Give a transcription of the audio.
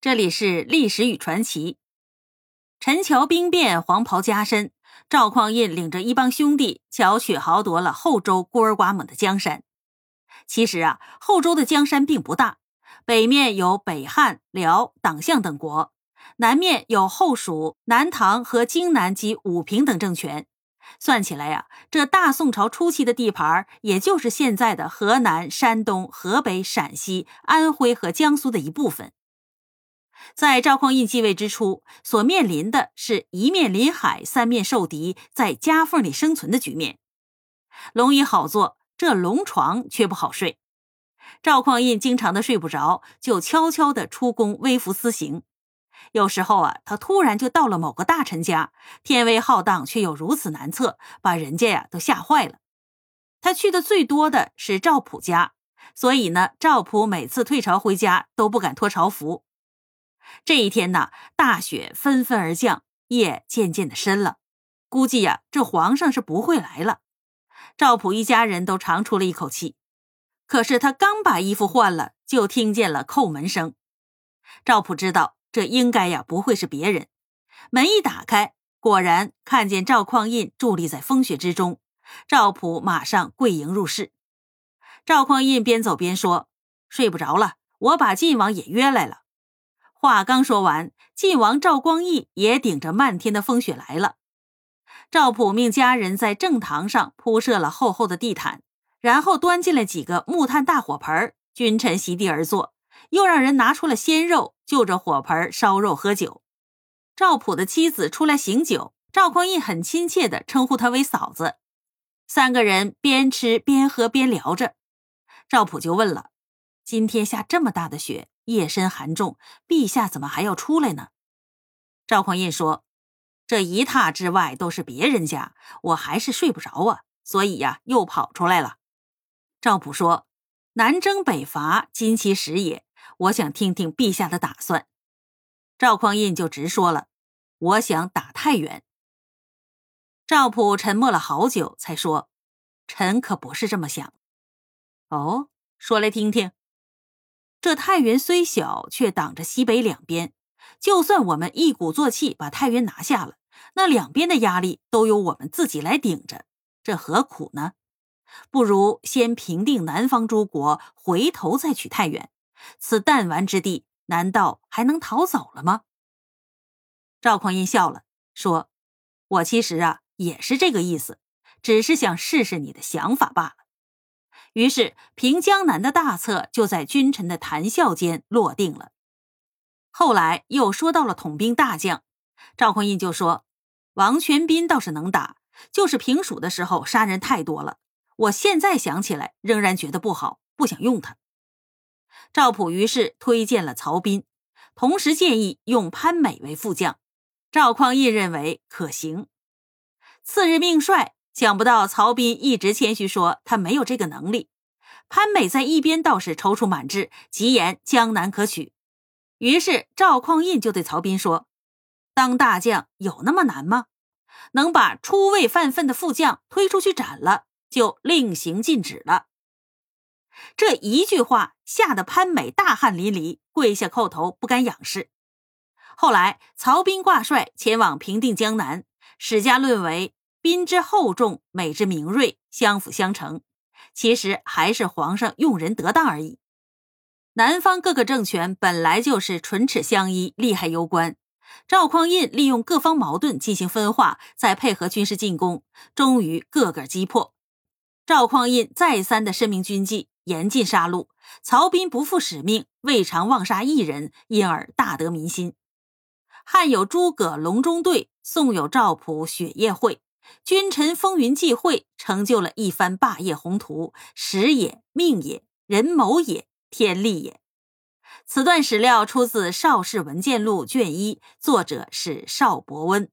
这里是历史与传奇。陈桥兵变，黄袍加身，赵匡胤领着一帮兄弟巧取豪夺了后周孤儿寡母的江山。其实啊，后周的江山并不大，北面有北汉、辽、党项等国，南面有后蜀、南唐和荆南及武平等政权。算起来呀，这大宋朝初期的地盘，也就是现在的河南、山东、河北、陕西、安徽和江苏的一部分。在赵匡胤继位之初，所面临的是一面临海，三面受敌，在夹缝里生存的局面。龙椅好坐，这龙床却不好睡。赵匡胤经常的睡不着，就悄悄的出宫微服私行。有时候啊，他突然就到了某个大臣家，天威浩荡却又如此难测，把人家呀都吓坏了。他去的最多的是赵普家，所以呢，赵普每次退朝回家都不敢脱朝服。这一天呢，大雪纷纷而降，夜渐渐的深了，估计呀，这皇上是不会来了。赵普一家人都长出了一口气。可是他刚把衣服换了，就听见了叩门声。赵普知道。这应该呀不会是别人，门一打开，果然看见赵匡胤伫立在风雪之中。赵普马上跪迎入室。赵匡胤边走边说：“睡不着了，我把晋王也约来了。”话刚说完，晋王赵光义也顶着漫天的风雪来了。赵普命家人在正堂上铺设了厚厚的地毯，然后端进了几个木炭大火盆，君臣席地而坐。又让人拿出了鲜肉，就着火盆烧肉喝酒。赵普的妻子出来醒酒，赵匡胤很亲切地称呼她为嫂子。三个人边吃边喝边聊着，赵普就问了：“今天下这么大的雪，夜深寒重，陛下怎么还要出来呢？”赵匡胤说：“这一榻之外都是别人家，我还是睡不着啊，所以呀，又跑出来了。”赵普说：“南征北伐，今其时也。”我想听听陛下的打算。赵匡胤就直说了：“我想打太原。”赵普沉默了好久，才说：“臣可不是这么想。”哦，说来听听。这太原虽小，却挡着西北两边。就算我们一鼓作气把太原拿下了，那两边的压力都由我们自己来顶着，这何苦呢？不如先平定南方诸国，回头再取太原。此弹丸之地，难道还能逃走了吗？赵匡胤笑了，说：“我其实啊也是这个意思，只是想试试你的想法罢了。”于是平江南的大策就在君臣的谈笑间落定了。后来又说到了统兵大将，赵匡胤就说：“王全斌倒是能打，就是平蜀的时候杀人太多了。我现在想起来，仍然觉得不好，不想用他。”赵普于是推荐了曹彬，同时建议用潘美为副将。赵匡胤认为可行。次日命帅，想不到曹彬一直谦虚说他没有这个能力。潘美在一边倒是踌躇满志，急言江南可取。于是赵匡胤就对曹彬说：“当大将有那么难吗？能把出位犯分的副将推出去斩了，就令行禁止了。”这一句话吓得潘美大汗淋漓，跪下叩头，不敢仰视。后来曹彬挂帅前往平定江南，史家论为彬之厚重，美之明锐，相辅相成。其实还是皇上用人得当而已。南方各个政权本来就是唇齿相依，利害攸关。赵匡胤利用各方矛盾进行分化，再配合军事进攻，终于个个击破。赵匡胤再三的申明军纪。严禁杀戮，曹彬不负使命，未尝妄杀一人，因而大得民心。汉有诸葛隆中对，宋有赵普雪夜会，君臣风云际会，成就了一番霸业宏图，时也，命也，人谋也，天利也。此段史料出自《邵氏文鉴录》卷一，作者是邵伯温。